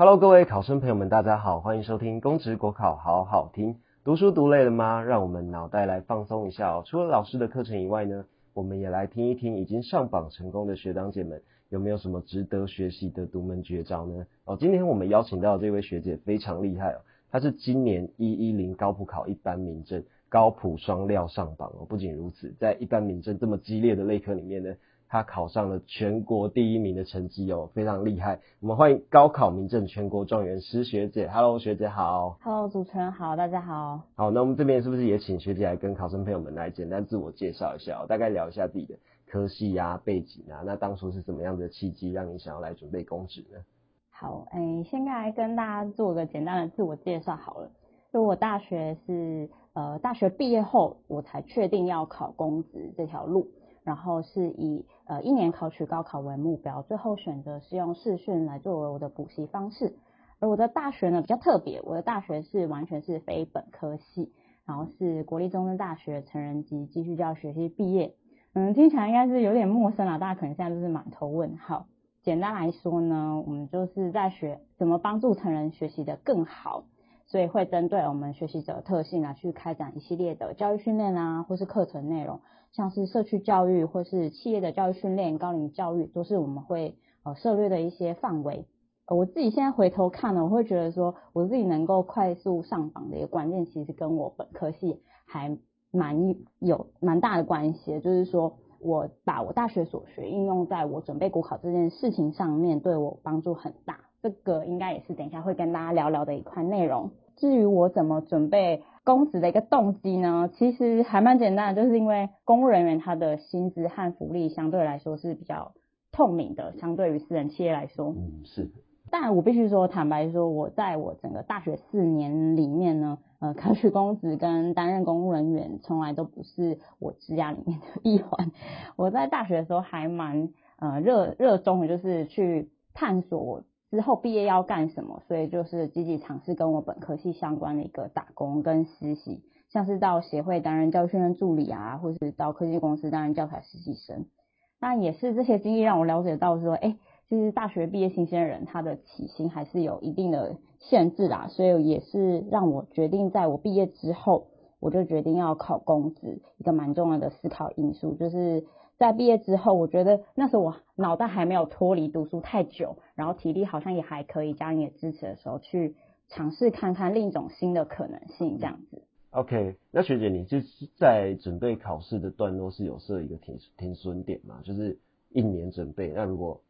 Hello，各位考生朋友们，大家好，欢迎收听公职国考好好听。读书读累了吗？让我们脑袋来放松一下哦。除了老师的课程以外呢，我们也来听一听已经上榜成功的学长姐们有没有什么值得学习的独门绝招呢？哦，今天我们邀请到这位学姐非常厉害哦，她是今年一一零高普考一般民政高普双料上榜哦。不仅如此，在一般民政这么激烈的类科里面呢。他考上了全国第一名的成绩哦，非常厉害。我们欢迎高考名政全国状元施学姐。Hello，学姐好。Hello，主持人好，大家好。好，那我们这边是不是也请学姐来跟考生朋友们来简单自我介绍一下，大概聊一下自己的科系啊、背景啊？那当初是什么样的契机让你想要来准备公职呢？好，哎，先来跟大家做个简单的自我介绍好了。就我大学是呃，大学毕业后我才确定要考公职这条路。然后是以呃一年考取高考为目标，最后选择是用视讯来作为我的补习方式。而我的大学呢比较特别，我的大学是完全是非本科系，然后是国立中正大学成人及继续教学系毕业。嗯，听起来应该是有点陌生了，大家可能现在都是满头问号。简单来说呢，我们就是在学怎么帮助成人学习的更好。所以会针对我们学习者的特性啊，去开展一系列的教育训练啊，或是课程内容，像是社区教育或是企业的教育训练、高龄教育，都是我们会呃涉略的一些范围。呃我自己现在回头看呢，我会觉得说，我自己能够快速上榜的一个关键，其实跟我本科系还蛮有蛮大的关系，就是说我把我大学所学应用在我准备国考这件事情上面，对我帮助很大。这个应该也是等一下会跟大家聊聊的一块内容。至于我怎么准备公职的一个动机呢？其实还蛮简单的，就是因为公务人员他的薪资和福利相对来说是比较透明的，相对于私人企业来说。嗯，是。但我必须说，坦白说，我在我整个大学四年里面呢，呃，考取公职跟担任公务人员从来都不是我职涯里面的一环。我在大学的时候还蛮呃热热衷的，就是去探索。之后毕业要干什么？所以就是积极尝试跟我本科系相关的一个打工跟实习，像是到协会担任教育训练助理啊，或是到科技公司担任教材实习生。那也是这些经历让我了解到说，哎，其实大学毕业新鲜人他的起薪还是有一定的限制啦，所以也是让我决定在我毕业之后，我就决定要考公职，一个蛮重要的思考因素就是。在毕业之后，我觉得那时候我脑袋还没有脱离读书太久，然后体力好像也还可以，家人也支持的时候，去尝试看看另一种新的可能性，这样子。OK，那学姐，你就是在准备考试的段落是有设一个停停损点嘛？就是一年准备，那如果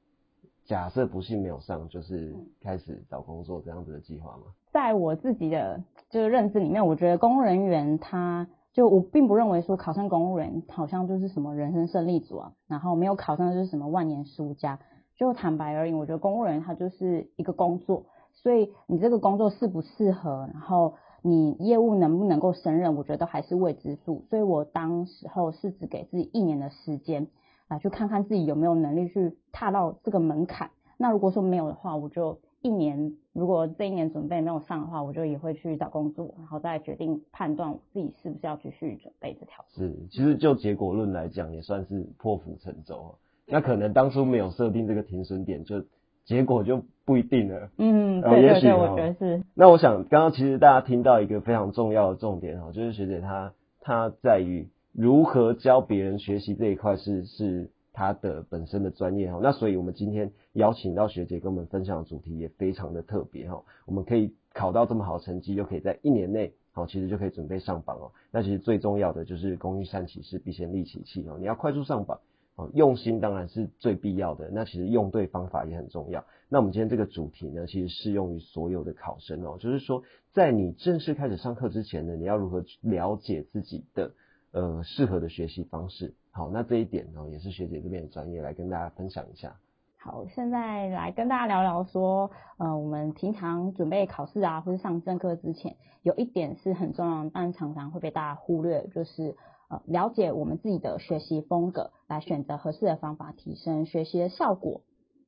假设不幸没有上，就是开始找工作这样子的计划吗？在我自己的就是认知里面，我觉得公务人员他。就我并不认为说考上公务员好像就是什么人生胜利组啊，然后没有考上就是什么万年输家。就坦白而言，我觉得公务员他就是一个工作，所以你这个工作适不适合，然后你业务能不能够胜任，我觉得还是未知数。所以我当时候是只给自己一年的时间啊去看看自己有没有能力去踏到这个门槛。那如果说没有的话，我就。一年，如果这一年准备没有上的话，我就也会去找工作，然后再决定判断我自己是不是要继续准备这条。是，其实就结果论来讲，也算是破釜沉舟。那可能当初没有设定这个停损点，就结果就不一定了。嗯，对对对，我觉得是。那我想，刚刚其实大家听到一个非常重要的重点哈，就是学姐她她在于如何教别人学习这一块是是。他的本身的专业哈，那所以我们今天邀请到学姐跟我们分享的主题也非常的特别哈。我们可以考到这么好成绩，又可以在一年内好，其实就可以准备上榜哦。那其实最重要的就是工欲善其事，必先利其器哦。你要快速上榜哦，用心当然是最必要的。那其实用对方法也很重要。那我们今天这个主题呢，其实适用于所有的考生哦，就是说在你正式开始上课之前呢，你要如何去了解自己的呃适合的学习方式。好，那这一点呢，也是学姐这边的专业来跟大家分享一下。好，现在来跟大家聊聊说，呃，我们平常准备考试啊，或是上正课之前，有一点是很重要，但常常会被大家忽略，就是呃，了解我们自己的学习风格，来选择合适的方法，提升学习的效果。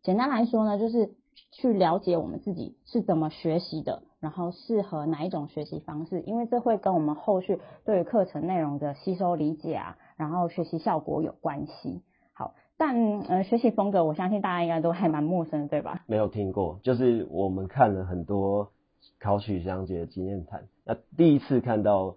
简单来说呢，就是去了解我们自己是怎么学习的，然后适合哪一种学习方式，因为这会跟我们后续对于课程内容的吸收理解啊。然后学习效果有关系。好，但呃，学习风格，我相信大家应该都还蛮陌生的，对吧？没有听过，就是我们看了很多考取相节的经验谈，那第一次看到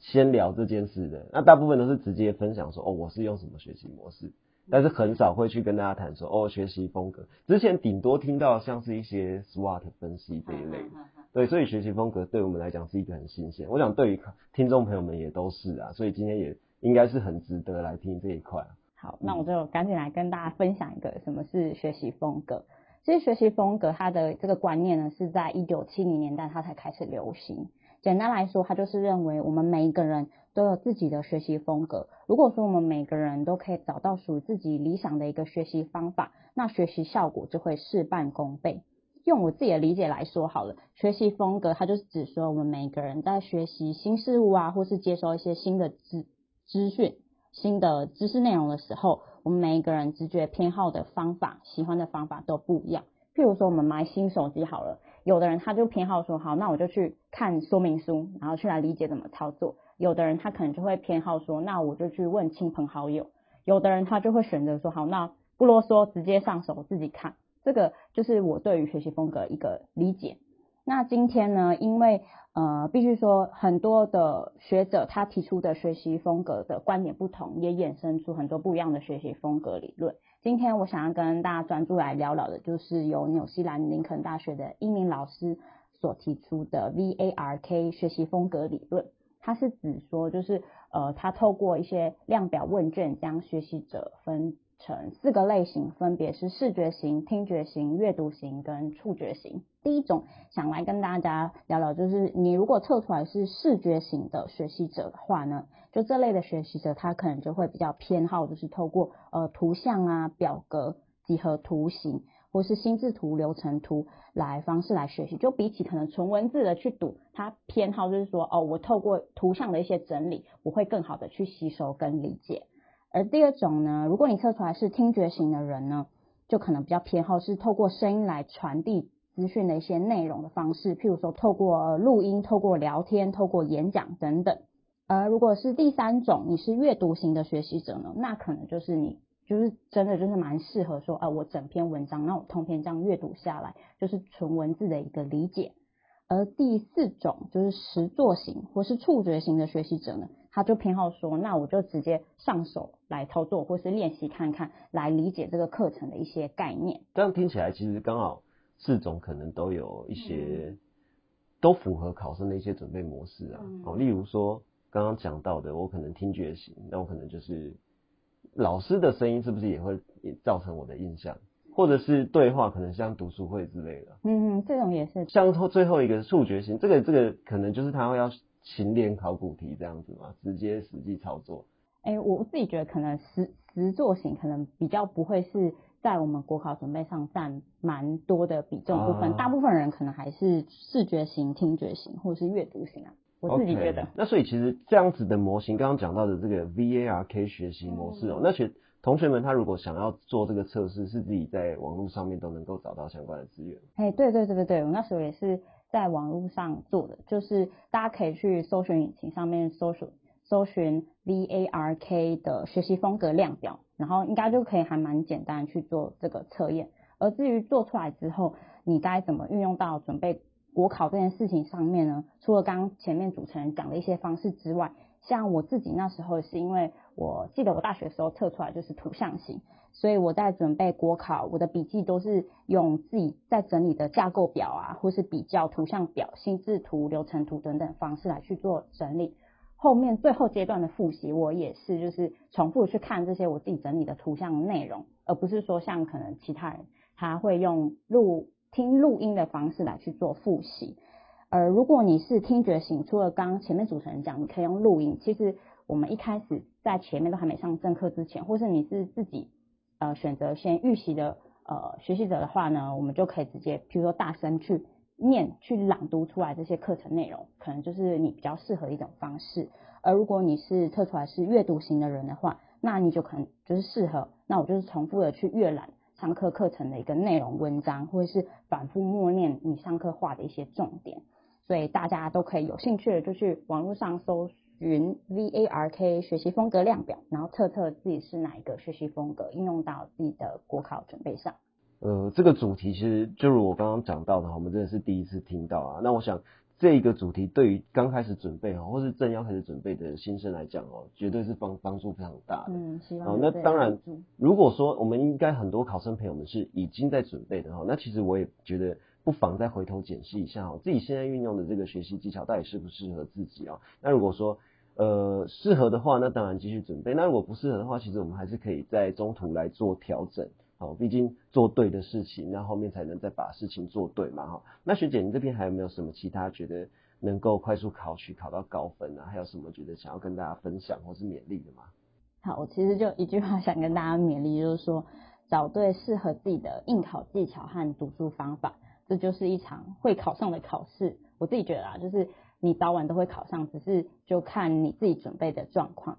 先聊这件事的，那大部分都是直接分享说，哦，我是用什么学习模式，但是很少会去跟大家谈说，哦，学习风格。之前顶多听到像是一些 SWOT 分析这一类的，对，所以学习风格对我们来讲是一个很新鲜，我想对于听众朋友们也都是啊，所以今天也应该是很值得来听这一块。好，那我就赶紧来跟大家分享一个什么是学习风格。其实学习风格它的这个观念呢，是在一九七零年代它才开始流行。简单来说，它就是认为我们每一个人都有自己的学习风格。如果说我们每个人都可以找到属于自己理想的一个学习方法，那学习效果就会事半功倍。用我自己的理解来说好了，学习风格它就是指说我们每一个人在学习新事物啊，或是接收一些新的资资讯。新的知识内容的时候，我们每一个人直觉偏好的方法、喜欢的方法都不一样。譬如说，我们买新手机好了，有的人他就偏好说，好，那我就去看说明书，然后去来理解怎么操作。有的人他可能就会偏好说，那我就去问亲朋好友。有的人他就会选择说，好，那不啰嗦，直接上手自己看。这个就是我对于学习风格一个理解。那今天呢，因为呃，必须说，很多的学者他提出的学习风格的观点不同，也衍生出很多不一样的学习风格理论。今天我想要跟大家专注来聊聊的，就是由纽西兰林肯大学的一名老师所提出的 VARK 学习风格理论。它是指说，就是呃，他透过一些量表问卷，将学习者分。成四个类型，分别是视觉型、听觉型、阅读型跟触觉型。第一种想来跟大家聊聊，就是你如果测出来是视觉型的学习者的话呢，就这类的学习者，他可能就会比较偏好，就是透过呃图像啊、表格、几何图形或是心智图、流程图来方式来学习。就比起可能纯文字的去读，他偏好就是说，哦，我透过图像的一些整理，我会更好的去吸收跟理解。而第二种呢，如果你测出来是听觉型的人呢，就可能比较偏好是透过声音来传递资讯的一些内容的方式，譬如说透过录音、透过聊天、透过演讲等等。而如果是第三种，你是阅读型的学习者呢，那可能就是你就是真的就是蛮适合说，啊，我整篇文章，那我通篇这样阅读下来，就是纯文字的一个理解。而第四种就是实作型或是触觉型的学习者呢。他就偏好说，那我就直接上手来操作，或是练习看看，来理解这个课程的一些概念。这样听起来，其实刚好四种可能都有一些，都符合考生的一些准备模式啊。哦，例如说刚刚讲到的，我可能听觉型，那我可能就是老师的声音是不是也会造成我的印象，或者是对话，可能像读书会之类的。嗯，这种也是。像后最后一个触觉型，这个这个可能就是他会要。勤练考古题这样子嘛，直接实际操作。哎，我自己觉得可能实实作型可能比较不会是在我们国考准备上占蛮多的比重部分，大部分人可能还是视觉型、听觉型或者是阅读型啊。我自己觉得。那所以其实这样子的模型，刚刚讲到的这个 VARK 学习模式哦，那学同学们他如果想要做这个测试，是自己在网络上面都能够找到相关的资源。哎，对对对对对，我那时候也是。在网络上做的，就是大家可以去搜寻引擎上面搜索搜寻 VARK 的学习风格量表，然后应该就可以还蛮简单去做这个测验。而至于做出来之后，你该怎么运用到准备国考这件事情上面呢？除了刚前面主持人讲的一些方式之外，像我自己那时候是因为我记得我大学时候测出来就是图像型。所以我在准备国考，我的笔记都是用自己在整理的架构表啊，或是比较图像表、心智图、流程图等等方式来去做整理。后面最后阶段的复习，我也是就是重复去看这些我自己整理的图像内容，而不是说像可能其他人他会用录听录音的方式来去做复习。而如果你是听觉型，除了刚刚前面主持人讲你可以用录音，其实我们一开始在前面都还没上正课之前，或是你是自己。呃，选择先预习的呃学习者的话呢，我们就可以直接，比如说大声去念、去朗读出来这些课程内容，可能就是你比较适合的一种方式。而如果你是测出来是阅读型的人的话，那你就可能就是适合，那我就是重复的去阅览上课课程的一个内容文章，或者是反复默念你上课画的一些重点。所以大家都可以有兴趣的就去网络上搜云 V A R K 学习风格量表，然后测测自己是哪一个学习风格，应用到自己的国考准备上。呃，这个主题其实就如我刚刚讲到的，我们真的是第一次听到啊。那我想这个主题对于刚开始准备哈，或是正要开始准备的新生来讲哦，绝对是帮帮助非常大的。嗯，希望。哦，那当然，如果说我们应该很多考生朋友们是已经在准备的哈，那其实我也觉得不妨再回头检视一下哦，自己现在运用的这个学习技巧到底适不适合自己啊？那如果说呃适合的话，那当然继续准备；那如果不适合的话，其实我们还是可以在中途来做调整。哦，毕竟做对的事情，那后面才能再把事情做对嘛，哈。那学姐，你这边还有没有什么其他觉得能够快速考取、考到高分啊？还有什么觉得想要跟大家分享或是勉励的吗？好，我其实就一句话想跟大家勉励，就是说找对适合自己的应考技巧和读书方法，这就是一场会考上的考试。我自己觉得啊，就是你早晚都会考上，只是就看你自己准备的状况。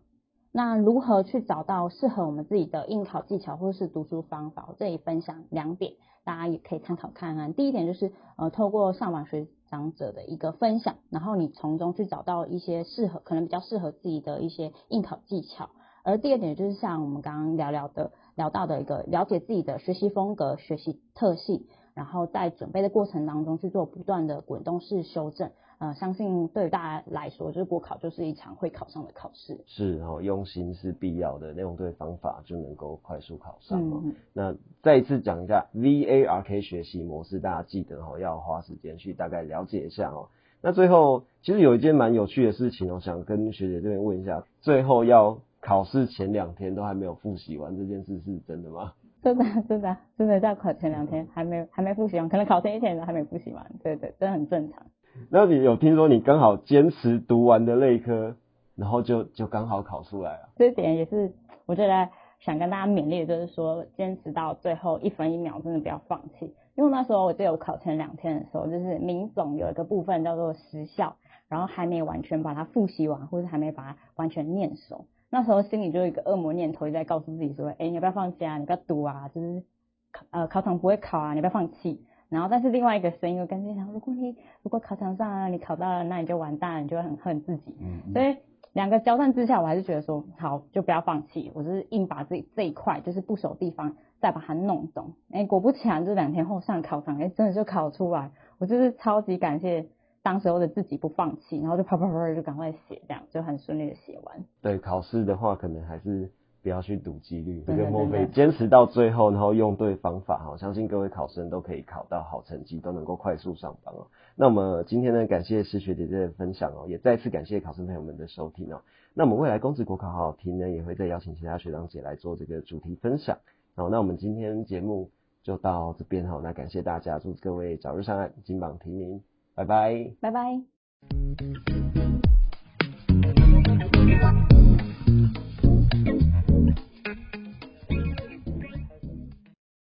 那如何去找到适合我们自己的应考技巧或是读书方法？我这里分享两点，大家也可以参考看看。第一点就是呃，透过上网学长者的一个分享，然后你从中去找到一些适合可能比较适合自己的一些应考技巧。而第二点就是像我们刚刚聊聊的聊到的一个了解自己的学习风格、学习特性，然后在准备的过程当中去做不断的滚动式修正。呃，相信对大家来说，就是国考就是一场会考上的考试。是，哦用心是必要的，那种对方法就能够快速考上。嗯那再一次讲一下 V A R K 学习模式，大家记得哦，要花时间去大概了解一下哦。那最后，其实有一件蛮有趣的事情哦，想跟学姐这边问一下，最后要考试前两天都还没有复习完，这件事是真的吗？真的，真的，真的在考前两天 还没还没复习完，可能考前一天都还没复习完。对对，真的很正常。那你有听说你刚好坚持读完的那一科，然后就就刚好考出来了？这一点也是我觉得想跟大家勉励，就是说坚持到最后一分一秒，真的不要放弃。因为那时候我记得我考前两天的时候，就是民总有一个部分叫做时效，然后还没完全把它复习完，或者还没把它完全念熟。那时候心里就有一个恶魔念头在告诉自己说：“哎，你要不要放弃啊，你不要读啊，就是考呃考场不会考啊，你不要放弃。”然后，但是另外一个声音又跟着讲：如果你如果考场上你考到了，那你就完蛋，你就会很恨自己。所以两个交战之下，我还是觉得说好，就不要放弃。我就是硬把自己这一块就是不熟地方再把它弄懂。哎，果不其然，就两天后上考场，哎，真的就考出来。我就是超级感谢当时候的自己不放弃，然后就啪啪啪就赶快写，这样就很顺利的写完。对，考试的话可能还是。不要去赌几率，这个莫非坚持到最后，然后用对方法哈，相信各位考生都可以考到好成绩，都能够快速上榜哦。那我们今天呢，感谢施学姐姐的分享哦，也再次感谢考生朋友们的收听哦。那我们未来公职国考好好听呢，也会再邀请其他学长姐来做这个主题分享。好，那我们今天节目就到这边哈，那感谢大家，祝各位早日上岸，金榜题名，拜拜，拜拜。